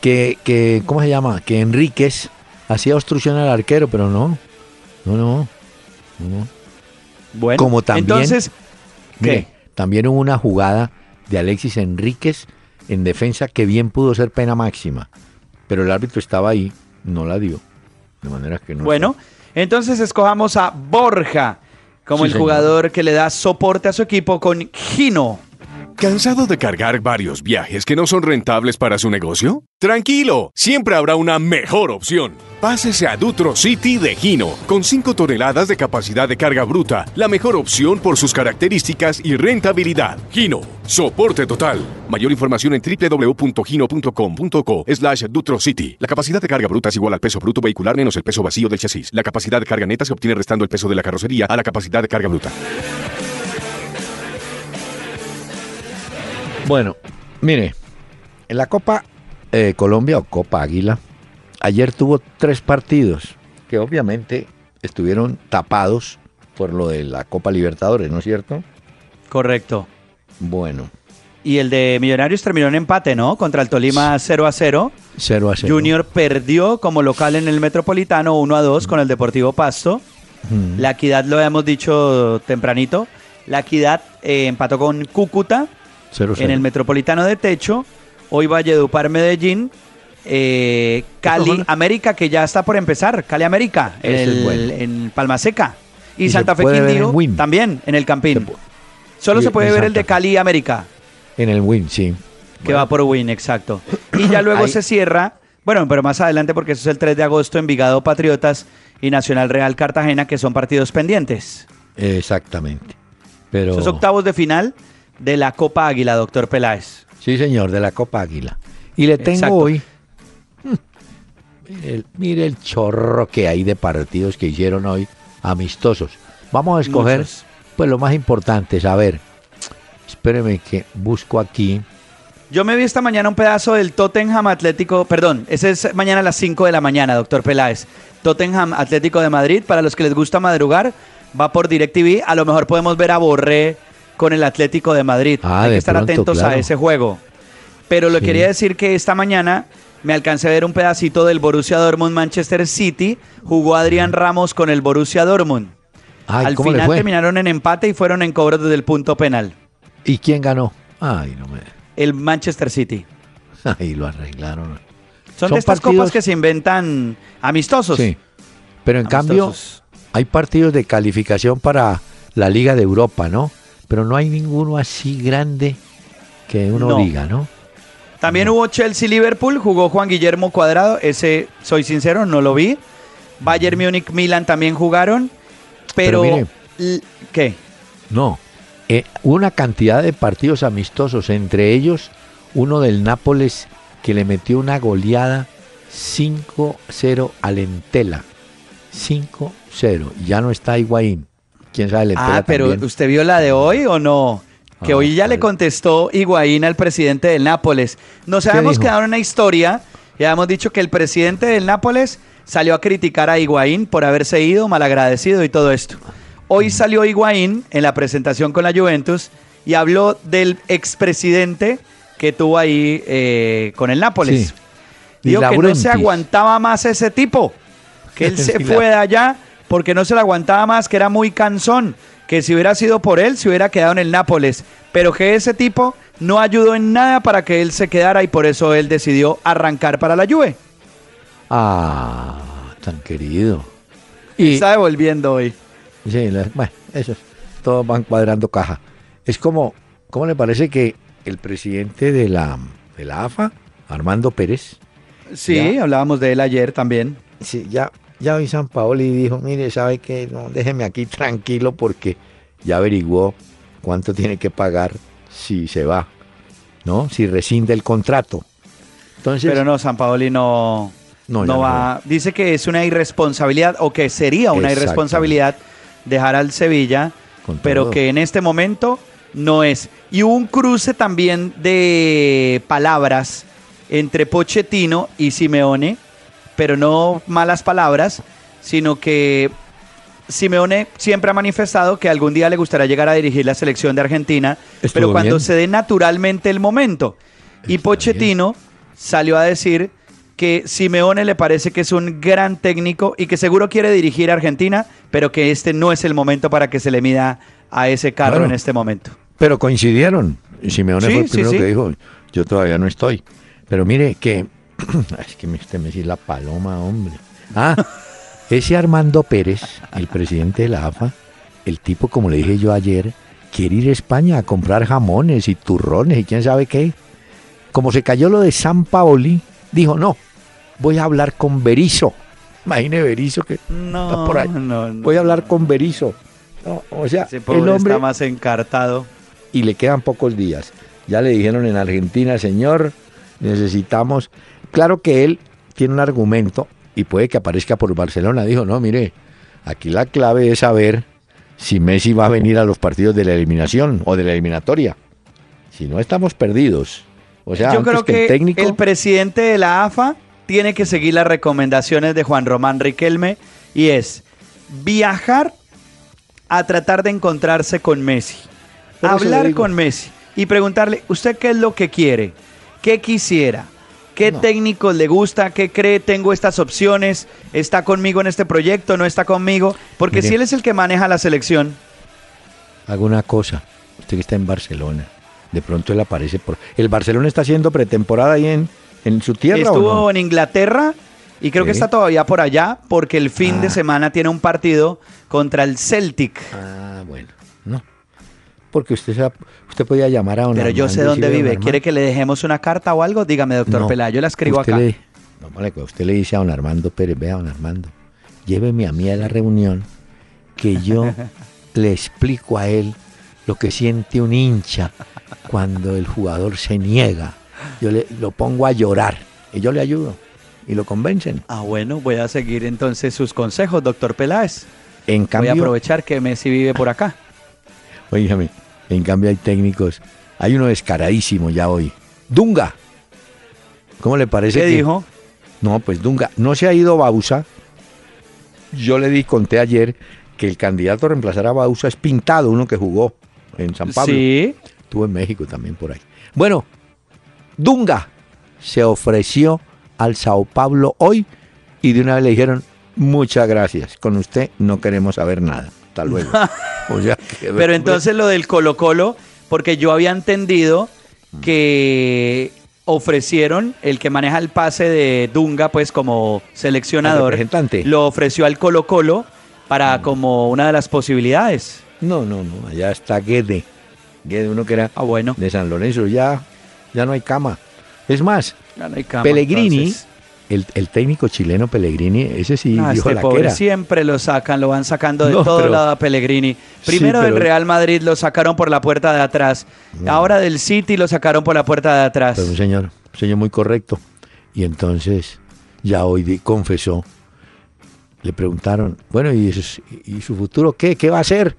que, que, ¿cómo se llama? Que Enríquez hacía obstrucción al arquero, pero no, no, no. no. Bueno, Como también- entonces, ¿qué? Mire, también hubo una jugada de Alexis Enríquez en defensa que bien pudo ser pena máxima, pero el árbitro estaba ahí, no la dio. De manera que no. Bueno, entonces escojamos a Borja como Sí, el señor. jugador que le da soporte a su equipo con Gino. ¿Cansado de cargar varios viajes que no son rentables para su negocio? Tranquilo, siempre habrá una mejor opción. Pásese a Dutro City de Gino, con 5 toneladas de capacidad de carga bruta, la mejor opción por sus características y rentabilidad. Gino, soporte total. Mayor información en www.gino.com.co slash Dutro City. La capacidad de carga bruta es igual al peso bruto vehicular menos el peso vacío del chasis. La capacidad de carga neta se obtiene restando el peso de la carrocería a la capacidad de carga bruta. Bueno, mire, en la Copa eh, Colombia o Copa Águila, ayer tuvo tres partidos que obviamente estuvieron tapados por lo de la Copa Libertadores, ¿no es cierto? Correcto. Bueno, Y el de Millonarios terminó en empate, ¿no? Contra el Tolima 0 a 0. 0 a 0. Junior perdió como local en el Metropolitano 1 a 2 con el Deportivo Pasto. Mm. La Equidad lo habíamos dicho tempranito. La Equidad eh, empató con Cúcuta 0 en el Metropolitano de Techo. Hoy Valledupar Medellín. eh, Cali. América que ya está por empezar. Cali América en, Ese es el- bueno. en Palma Seca. Y, Santa Fe en Quindío también en el Campín. Se Solo y se puede ver el de. Cali América. En el Win, sí. Que va por Win, exacto. Y ya luego Ahí- se cierra, bueno, pero más adelante porque eso es el 3 de agosto, Envigado Patriotas y Nacional Real Cartagena, que son partidos pendientes. Exactamente. Pero Esos octavos de final de la Copa Águila, doctor Peláez. sí, señor, de la Copa Águila. Y le tengo Exacto. hoy mire el, mire el chorro que hay de partidos que hicieron hoy amistosos. Vamos a escoger Muchos. pues lo más importante, saber. Espéreme que busco aquí. Yo me vi esta mañana un pedazo del Tottenham Atlético, perdón, ese es mañana a las 5 de la mañana, doctor Peláez. Tottenham Atlético de Madrid, para los que les gusta madrugar, va por DirecTV. A lo mejor podemos ver a Borré con el Atlético de Madrid. Ah, Hay de que estar pronto, atentos a ese juego. Pero Sí. quería decir que esta mañana me alcancé a ver un pedacito del Borussia Dortmund Manchester City. Jugó Adrián Ramos con el Borussia Dortmund. Ay, Al ¿cómo le final terminaron en empate y fueron en cobros desde el punto penal. ¿Y quién ganó? Ay, no me. El Manchester City. Ahí lo arreglaron. Son, Son de estas partidos- copas que se inventan amistosos. Sí. Pero en cambio, hay partidos de calificación para la Liga de Europa, ¿no? Pero no hay ninguno así grande que uno No. diga, ¿no? También hubo Chelsea-Liverpool, jugó Juan Guillermo Cuadrado, ese, soy sincero, no lo vi. Bayern Múnich-Milan también jugaron, pero... Pero mire. l- ¿Qué? No. Eh, una cantidad de partidos amistosos, entre ellos uno del Nápoles que le metió una goleada 5-0 al Entela. 5-0. Y Ya no está Higuaín. ¿Quién sabe Ah, pero también? ¿usted vio la de hoy o no? Que Ah, hoy ya le contestó Higuaín al presidente del Nápoles. Nos habíamos quedado en una historia y habíamos dicho que el presidente del Nápoles salió a criticar a Higuaín por haberse ido, malagradecido y todo esto. Hoy salió Higuaín en la presentación con la Juventus y habló del expresidente que tuvo ahí eh, con el Nápoles. Sí. Dijo Di que no se aguantaba más ese tipo, que él se fue de allá porque no se le aguantaba más, que era muy cansón, que si hubiera sido por él se hubiera quedado en el Nápoles, pero que ese tipo no ayudó en nada para que él se quedara y por eso él decidió arrancar para la Juve. Ah, tan querido. Y, Está devolviendo hoy. sí, la- bueno, eso, todos van cuadrando caja. Es como, ¿cómo le parece que el presidente de la, de la AFA, Armando Pérez, Sí, Ya. hablábamos de él ayer también. Sí, ya, ya hoy San Paoli dijo, mire, sabe que no, déjeme aquí tranquilo porque ya averiguó cuánto tiene que pagar si se va, ¿no? Si rescinde el contrato. Entonces, Pero no, San Paoli no, No, va. Dice que es una irresponsabilidad o que sería una irresponsabilidad dejar al Sevilla, Con pero todo. que en este momento no es. Y hubo un cruce también de palabras entre Pochettino y Simeone, pero no malas palabras, sino que Simeone siempre ha manifestado que algún día le gustaría llegar a dirigir la selección de Argentina, Estuvo pero cuando bien. se dé naturalmente el momento. Y Pochettino salió a decir que Simeone le parece que es un gran técnico y que seguro quiere dirigir a Argentina, pero que este no es el momento para que se le mida a ese carro Bueno. en este momento. pero coincidieron. Simeone Sí, fue el sí, primero sí. que dijo, yo todavía no estoy. Pero mire que, es que me, usted me dice la paloma, hombre. Ah, ese Armando Pérez, el presidente de la AFA, el tipo, como le dije yo ayer, quiere ir a España a comprar jamones y turrones y quién sabe qué. Como se cayó lo de San Paoli, dijo, no, voy a hablar con Berizo. Imagine Berizo que No, está por ahí. no, no. Voy a hablar con Berizo. O sea, Ese el hombre está más encartado. y le quedan pocos días. Ya le dijeron en Argentina, señor, necesitamos... Claro que él tiene un argumento y puede que aparezca por Barcelona. Dijo, no, mire, aquí la clave es saber si Messi va a venir a los partidos de la eliminación o de la eliminatoria. Si no, estamos perdidos. O sea, Yo creo que, que el técnico... el presidente de la AFA tiene que seguir las recomendaciones de Juan Román Riquelme y es viajar a tratar de encontrarse con Messi, hablar con Messi y preguntarle, ¿usted qué es lo que quiere? ¿Qué quisiera? ¿Qué No. técnico le gusta? ¿Qué cree? Tengo estas opciones. ¿Está conmigo en este proyecto? ¿No está conmigo? Porque Mire. si él es el que maneja la selección, Haga una cosa, usted que está en Barcelona, de pronto él aparece por... ¿El Barcelona está haciendo pretemporada ahí en, en su tierra Estuvo o no? en Inglaterra y creo que está todavía por allá porque el fin de Ah. semana tiene un partido contra el Celtic. Ah, bueno, no. Porque usted sa- usted podía llamar a don Pero yo sé dónde vive. "Don ¿Quiere Armando". que le dejemos una carta o algo? Dígame, doctor No, Pelá. Yo la escribo acá. le- no, vale, usted le dice a don Armando Pérez, vea, don Armando, lléveme a mí a la reunión que yo le explico a él lo que siente un hincha cuando el jugador se niega. Yo le, lo pongo a llorar y yo le ayudo y lo convencen. Ah, bueno, voy a seguir entonces sus consejos, doctor Peláez. En Voy a cambio, aprovechar que Messi vive por acá. Oígame, en cambio hay técnicos. Hay uno descaradísimo ya hoy. Dunga. ¿Cómo le parece ¿Qué que- dijo? No, pues Dunga. No se ha ido Bausa. Yo le di, conté ayer que el candidato a reemplazar a Bausa es Pintado, uno que jugó en San Pablo. Sí. Estuvo en México también por ahí. Bueno, Dunga se ofreció al Sao Paulo hoy y de una vez le dijeron, muchas gracias, con usted no queremos saber nada. Hasta luego. O sea, que- Pero entonces lo del Colo Colo, porque yo había entendido que ofrecieron, el que maneja el pase de Dunga, pues como seleccionador, representante. lo ofreció al Colo Colo para como una de las posibilidades. No, no, no, allá está Guede. Guede, uno que era Ah, bueno. de San Lorenzo, ya, ya no hay cama. Es más, Ya no hay cama, Pellegrini, entonces. El, el técnico chileno Pellegrini, ese sí Ah, dijo este la pobre siempre lo sacan, lo van sacando de No, todo pero- lado a Pellegrini. Primero Sí, del Real Madrid lo sacaron por la puerta de atrás. Ahora del City lo sacaron por la puerta de atrás. Pero un señor, un señor muy correcto. Y entonces, ya hoy confesó. Le preguntaron, bueno, ¿y, su- ¿y su futuro qué? ¿Qué va a hacer?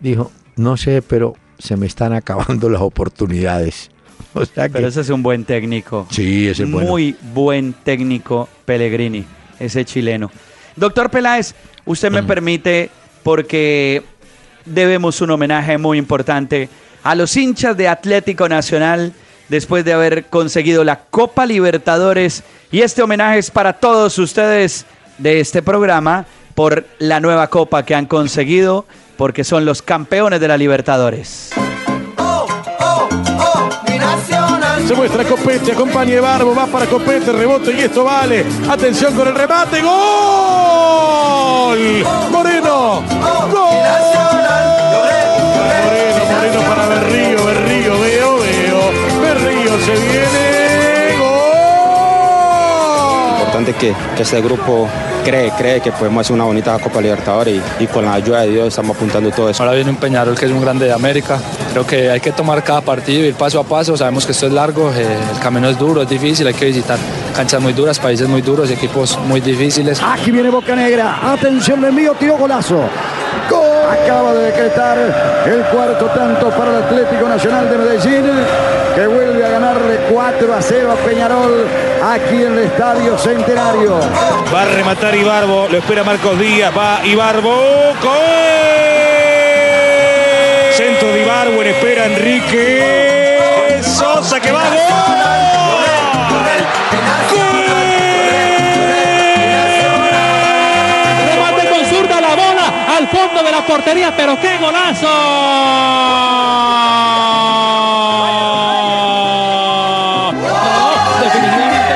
Dijo, no sé, pero se me están acabando las oportunidades. O sea que... Pero ese es un buen técnico. Sí, ese es bueno. Muy buen técnico Pellegrini, ese chileno. Doctor Peláez, usted Mm. me permite, porque debemos un homenaje muy importante a los hinchas de Atlético Nacional después de haber conseguido la Copa Libertadores. Y este homenaje es para todos ustedes de este programa por la nueva copa que han conseguido, porque son los campeones de la Libertadores. Se muestra Copete, acompaña Barbo, va para Copete, rebote y esto vale. Atención con el remate, gol. Moreno, gol. Importante que, que este grupo cree, cree que podemos hacer una bonita Copa Libertadores y, y con la ayuda de Dios estamos apuntando todo eso. Ahora viene un Peñarol que es un grande de América. Creo que hay que tomar cada partido, ir paso a paso. Sabemos que esto es largo, eh, el camino es duro, es difícil, hay que visitar canchas muy duras, países muy duros, equipos muy difíciles. Aquí viene Boca Negra. Atención, le envío, tiro golazo. Gol. Acaba de decretar el cuarto tanto para el Atlético Nacional de Medellín, que vuelve a ganarle 4 a 0 a Peñarol aquí en el Estadio Centenario. Va a rematar Ibarbo, lo espera Marcos Díaz, va Ibarbo, gol. Centro de Ibarbo, en espera Enrique Sosa que va, Remate al fondo de la portería, pero qué golazo. No, definitivamente.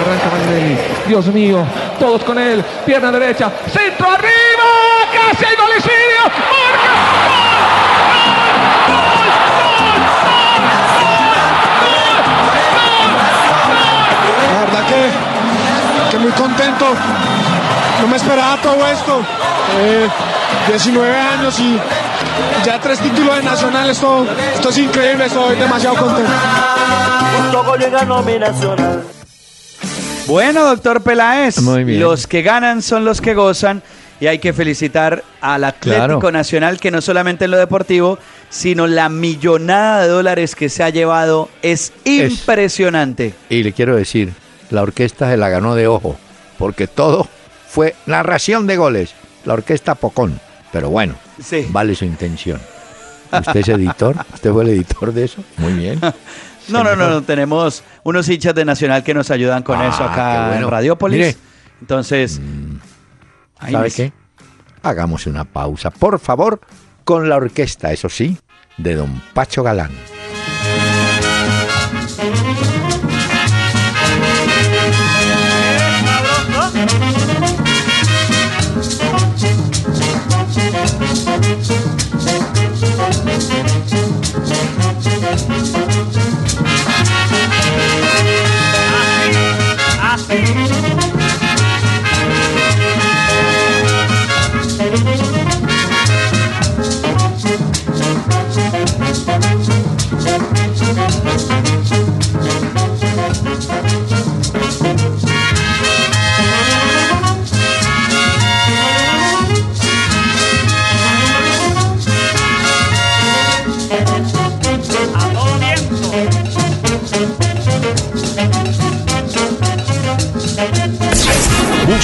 Arranca Vanelli. Dios mío, todos con él. Pierna derecha. Centro arriba. Casi hay. Muy contento. No me esperaba todo esto. Eh, 19 años y ya tres títulos de nacional. Esto, esto es increíble. Estoy demasiado contento. Bueno, doctor Peláez, Muy bien. los que ganan son los que gozan y hay que felicitar al Atlético Claro. Nacional que no solamente en lo deportivo, sino la millonada de dólares que se ha llevado es impresionante. Y le quiero decir, la orquesta se la ganó de ojo, porque todo fue narración de goles. La orquesta Pocón. Pero bueno, Sí. vale su intención. ¿Usted es editor? ¿Usted fue el editor de eso? Muy bien. No, no, no, no, tenemos unos hinchas de Nacional que nos ayudan con Ah, eso qué acá bueno. en Radiópolis. Mire. Entonces, ahí ¿Sabe qué? Hagamos una pausa, por favor, con la orquesta, eso sí, de don Pacho Galán.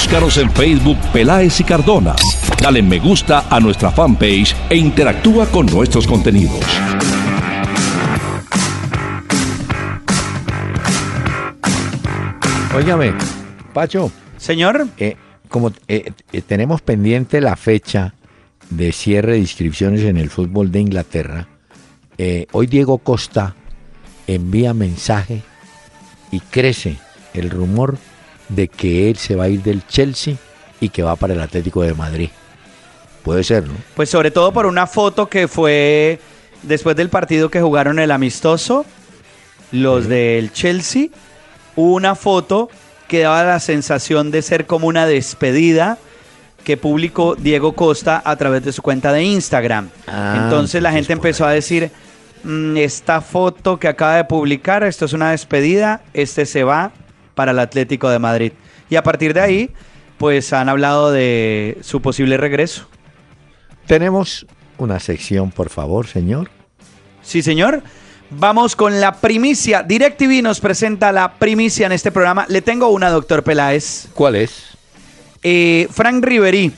Búscanos en Facebook Peláez y Cardona. Dale me gusta a nuestra fanpage e interactúa con nuestros contenidos. Óigame, Pacho, Señor, eh, como eh, eh, tenemos pendiente la fecha de cierre de inscripciones en el fútbol de Inglaterra, eh, hoy Diego Costa envía mensaje y crece el rumor de que él se va a ir del Chelsea y que va para el Atlético de Madrid. Puede ser, ¿no? Pues sobre todo por una foto que fue después del partido que jugaron el amistoso, los del Chelsea, una foto que daba la sensación de ser como una despedida que publicó Diego Costa a través de su cuenta de Instagram. Ah, entonces la gente empezó a decir, "Mm, esta foto que acaba de publicar, esto es una despedida, este se va para el Atlético de Madrid. Y a partir de ahí, pues han hablado de su posible regreso. Tenemos una sección, por favor, señor. Sí, señor. Vamos con la primicia. DirecTV nos presenta la primicia en este programa. Le tengo una, doctor Peláez. ¿Cuál es? Eh, Frank Ribery.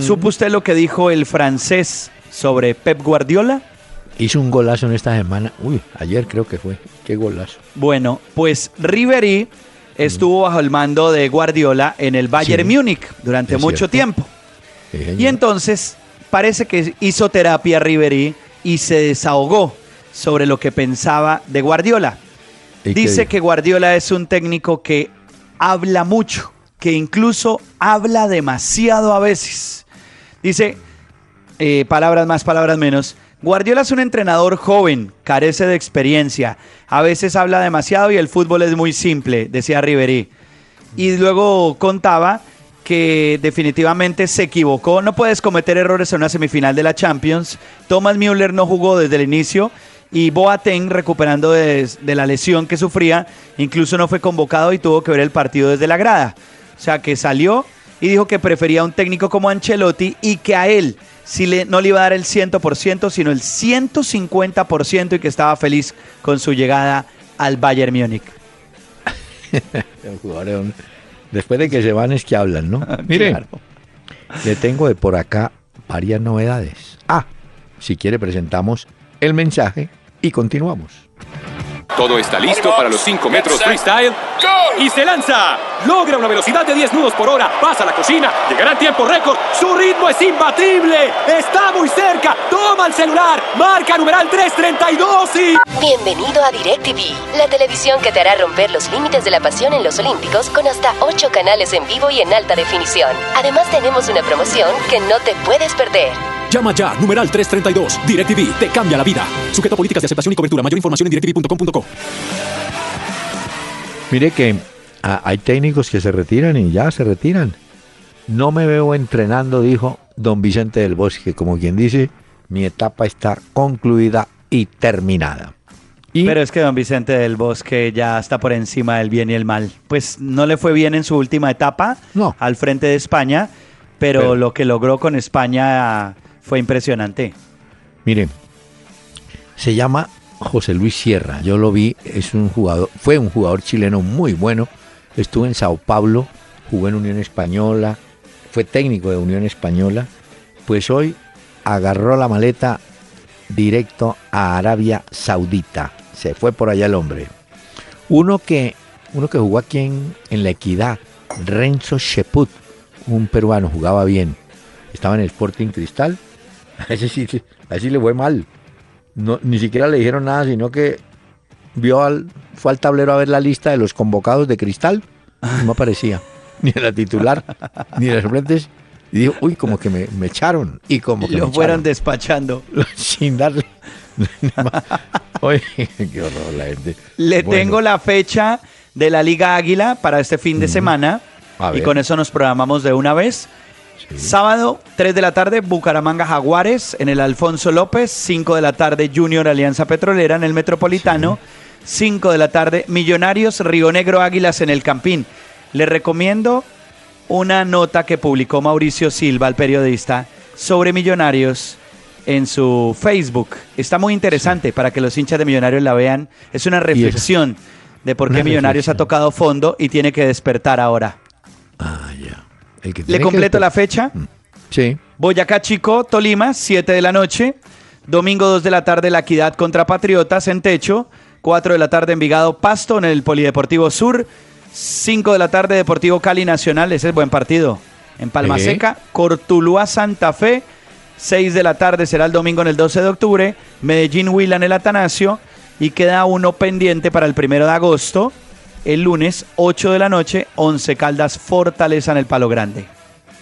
¿Supo usted lo que dijo el francés sobre Pep Guardiola? Hizo un golazo en esta semana. Uy, ayer creo que fue. Qué golazo. Bueno, pues Ribery estuvo bajo el mando de Guardiola en el Bayern Sí, Múnich durante mucho cierto. tiempo. Sí. Y entonces parece que hizo terapia Ribery y se desahogó sobre lo que pensaba de Guardiola. ¿Y qué Dice que Guardiola es un técnico que habla mucho, que incluso habla demasiado a veces. Dice, eh, palabras más, palabras menos. Guardiola es un entrenador joven, carece de experiencia, a veces habla demasiado y el fútbol es muy simple, decía Ribery. Y luego contaba que definitivamente se equivocó. No puedes cometer errores en una semifinal de la Champions. Thomas Müller no jugó desde el inicio y Boateng, recuperando de, de la lesión que sufría, incluso no fue convocado y tuvo que ver el partido desde la grada. O sea que salió y dijo que prefería un técnico como Ancelotti y que a él si le, no le iba a dar el 100%, sino el 150% y que estaba feliz con su llegada al Bayern Múnich. Después de que se van es que hablan, ¿no? Mire, Claro. le tengo de por acá varias novedades. Ah, si quiere presentamos el mensaje y continuamos. Todo está listo para los 5 metros freestyle. Y se lanza. Logra una velocidad de 10 nudos por hora. Pasa a la cocina. Llegará en tiempo récord. Su ritmo es imbatible. Está muy cerca. Toma el celular. Marca numeral 332 y... Bienvenido a DirecTV, la televisión que te hará romper los límites de la pasión en los Olímpicos con hasta 8 canales en vivo y en alta definición. Además tenemos una promoción que no te puedes perder. Llama ya, numeral 332. DirecTV te cambia la vida. Sujeto a políticas de aceptación y cobertura. Mayor información en directv.com.co. Mire que ah, hay técnicos que se retiran y ya se retiran. No me veo entrenando, dijo don Vicente del Bosque, como quien dice, mi etapa está concluida y terminada. Y Pero es que don Vicente del Bosque ya está por encima del bien y el mal. Pues no le fue bien en su última etapa No. al frente de España, pero, Pero- lo que logró con España fue impresionante. Mire, se llama José Luis Sierra. Yo lo vi, es un jugador, fue un jugador chileno muy bueno. Estuvo en Sao Paulo, jugó en Unión Española, fue técnico de Unión Española. Pues hoy agarró la maleta directo a Arabia Saudita. Se fue por allá el hombre. Uno que, uno que jugó aquí en, en La Equidad, Renzo Sheput, un peruano, jugaba bien. Estaba en el Sporting Cristal. A ese sí, a ese sí le fue mal. No, ni siquiera le dijeron nada, sino que vio al, fue al tablero a ver la lista de los convocados de Cristal y no aparecía. Ni la titular, ni los suplentes. Y dijo, uy, como que me, me echaron. Y como que Lo me fueron echaron. despachando. sin darle. Oye, qué horror la gente. Le Bueno, tengo la fecha de la Liga Águila para este fin de semana. Y con eso nos programamos de una vez. Sábado, 3 de la tarde, Bucaramanga Jaguares en el Alfonso López. 5 de la tarde, Junior Alianza Petrolera en el Metropolitano. 5 de la tarde, Millonarios Río Negro Águilas en el Campín. Le recomiendo una nota que publicó Mauricio Silva, el periodista, sobre Millonarios en su Facebook. Está muy interesante para que los hinchas de Millonarios la vean. Es una reflexión de por qué Millonarios ha tocado fondo y tiene que despertar ahora. El que Le que completo la fecha. Sí. Boyacá Chico, Tolima, 7 de la noche. Domingo 2 de la tarde, La Equidad contra Patriotas en techo. 4 de la tarde, Envigado Pasto en el Polideportivo Sur. 5 de la tarde, Deportivo Cali Nacional. Ese es buen partido. En Palma Sí. Seca, Cortuluá Santa Fe. 6 de la tarde será el domingo en el 12 de octubre. Medellín Huila en el Atanasio. Y queda uno pendiente para el primero de agosto. El lunes, 8 de la noche, 11 Caldas Fortaleza en el Palo Grande.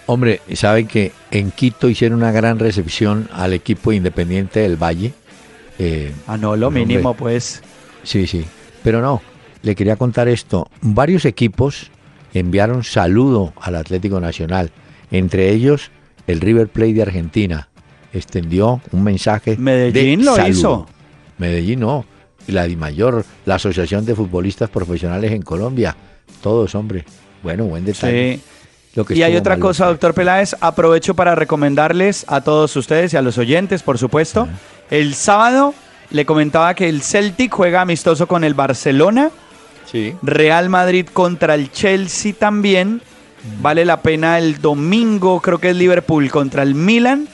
Hombre, saben que en Quito hicieron una gran recepción al equipo independiente del Valle. Eh, ah, no, lo hombre, mínimo, pues. Sí, sí. Pero no, le quería contar esto. Varios equipos enviaron saludo al Atlético Nacional. Entre ellos, el River Plate de Argentina extendió un mensaje. Medellín de lo saludo. hizo. Medellín no. Y la DIMAYOR, la Asociación de Futbolistas Profesionales en Colombia. Todos, hombre. Bueno, buen detalle. Sí. Lo que Y hay otra cosa, doctor Peláez. Aprovecho para recomendarles a todos ustedes y a los oyentes, por supuesto. El sábado le comentaba que el Celtic juega amistoso con el Barcelona. Sí. Real Madrid contra el Chelsea también. Vale la pena el domingo, creo que es Liverpool contra el Milan.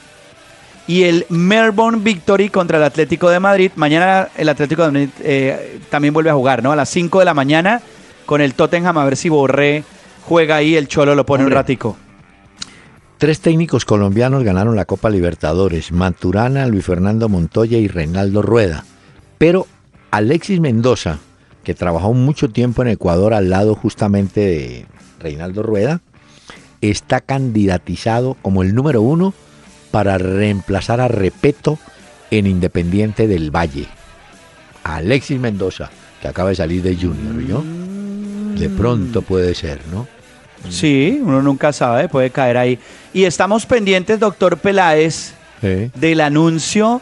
Y el Melbourne Victory contra el Atlético de Madrid. Mañana el Atlético de Madrid eh, también vuelve a jugar, ¿no? A las 5 de la mañana con el Tottenham, a ver si Borré juega ahí, el Cholo lo pone un ratico. Tres técnicos colombianos ganaron la Copa Libertadores, Maturana, Luis Fernando Montoya y Reinaldo Rueda. Pero Alexis Mendoza, que trabajó mucho tiempo en Ecuador al lado justamente de Reinaldo Rueda, está candidatizado como el número uno para reemplazar a Repeto en Independiente del Valle. Alexis Mendoza, que acaba de salir de Junior, ¿yo? De pronto puede ser, ¿no? Sí, uno nunca sabe, puede caer ahí. Y estamos pendientes, doctor Peláez, del anuncio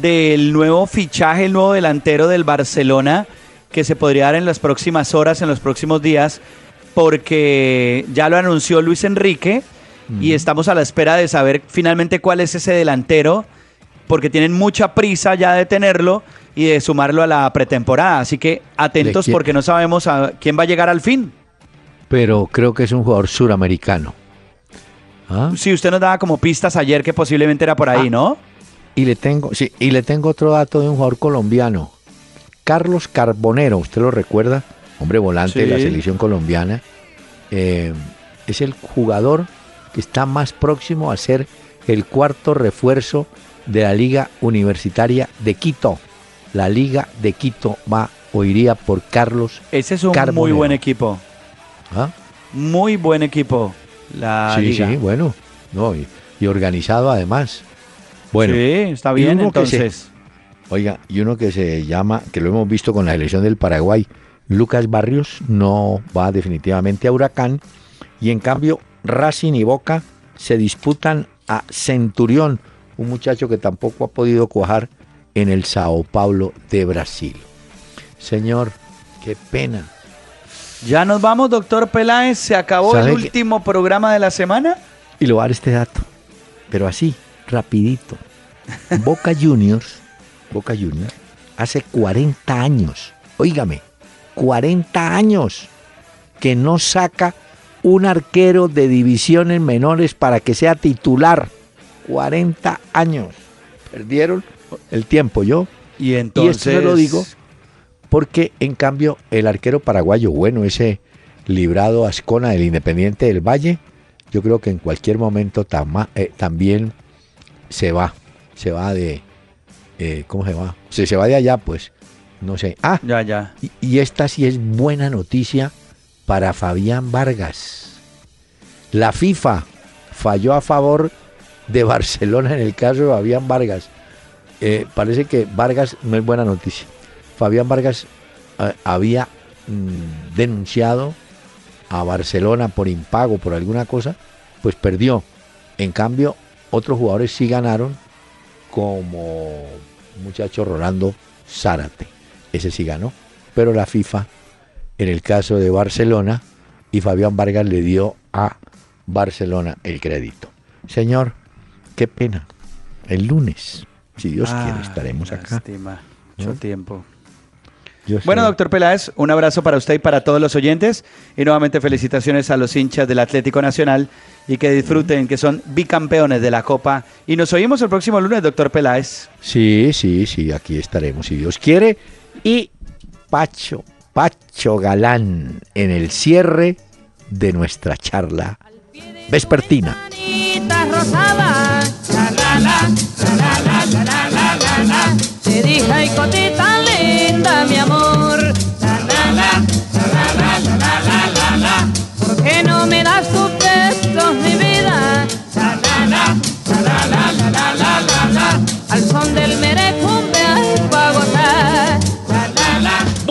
del nuevo fichaje, el nuevo delantero del Barcelona, que se podría dar en las próximas horas, en los próximos días, porque ya lo anunció Luis Enrique y estamos a la espera de saber finalmente cuál es ese delantero, porque tienen mucha prisa ya de tenerlo y de sumarlo a la pretemporada. Así que atentos porque no sabemos a quién va a llegar al fin. Pero creo que es un jugador suramericano. ¿Ah? Sí, usted nos daba como pistas ayer que posiblemente era por ahí, ¿no? Y le tengo, sí, y le tengo otro dato de un jugador colombiano. Carlos Carbonero, ¿usted lo recuerda? Hombre volante de la selección colombiana. Eh, es el jugador que está más próximo a ser el cuarto refuerzo de la Liga Universitaria de Quito. La Liga de Quito va o iría por Carlos Ese es un muy buen equipo. ¿Ah? Muy buen equipo. La sí, liga. sí, bueno. No, y, y organizado además. Bueno, Sí, está bien se- entonces. Oiga, y uno que se llama, que lo hemos visto con la elección del Paraguay, Lucas Barrios no va definitivamente a Huracán. Y en cambio, Racing y Boca se disputan a Centurión, un muchacho que tampoco ha podido cuajar en el Sao Paulo de Brasil. Señor, qué pena. Ya nos vamos, doctor Peláez. Se acabó el último programa de la semana. Y le voy a dar este dato, pero así, rapidito. Boca Juniors, Boca Juniors, hace 40 años, óigame, 40 años que no saca un arquero de divisiones menores para que sea titular. 40 años. Perdieron el tiempo yo. Y Y entonces. esto se lo digo porque en cambio el arquero paraguayo, bueno, ese librado Ascona del Independiente del Valle, yo creo que en cualquier momento tama- eh, también se va, se va de, eh, ¿cómo se va? Se, se va de allá, pues, no sé. Ah, Ya, ya. y, y esta sí es buena noticia para Fabián Vargas. La FIFA falló a favor de Barcelona en el caso de Fabián Vargas. Eh, parece que Vargas no es buena noticia. Fabián Vargas eh, había mm, denunciado a Barcelona por impago, por alguna cosa, pues perdió. En cambio, otros jugadores sí ganaron, como muchacho Rolando Zárate. Ese sí ganó. Pero la FIFA, en el caso de Barcelona, y Fabián Vargas le dio a Barcelona el crédito. Señor, qué pena. El lunes, si Dios quiere, Ay, estaremos acá. lástima. Mucho ¿No? tiempo. Yo Bueno, sé. doctor Peláez, un abrazo para usted y para todos los oyentes. Y nuevamente felicitaciones a los hinchas del Atlético Nacional y que disfruten que son bicampeones de la Copa. Y nos oímos el próximo lunes, doctor Peláez. Sí, sí, sí, aquí estaremos si Dios quiere. Y Pacho, Pacho Galán en el cierre de nuestra charla vespertina. Dije, cotita linda, mi amor.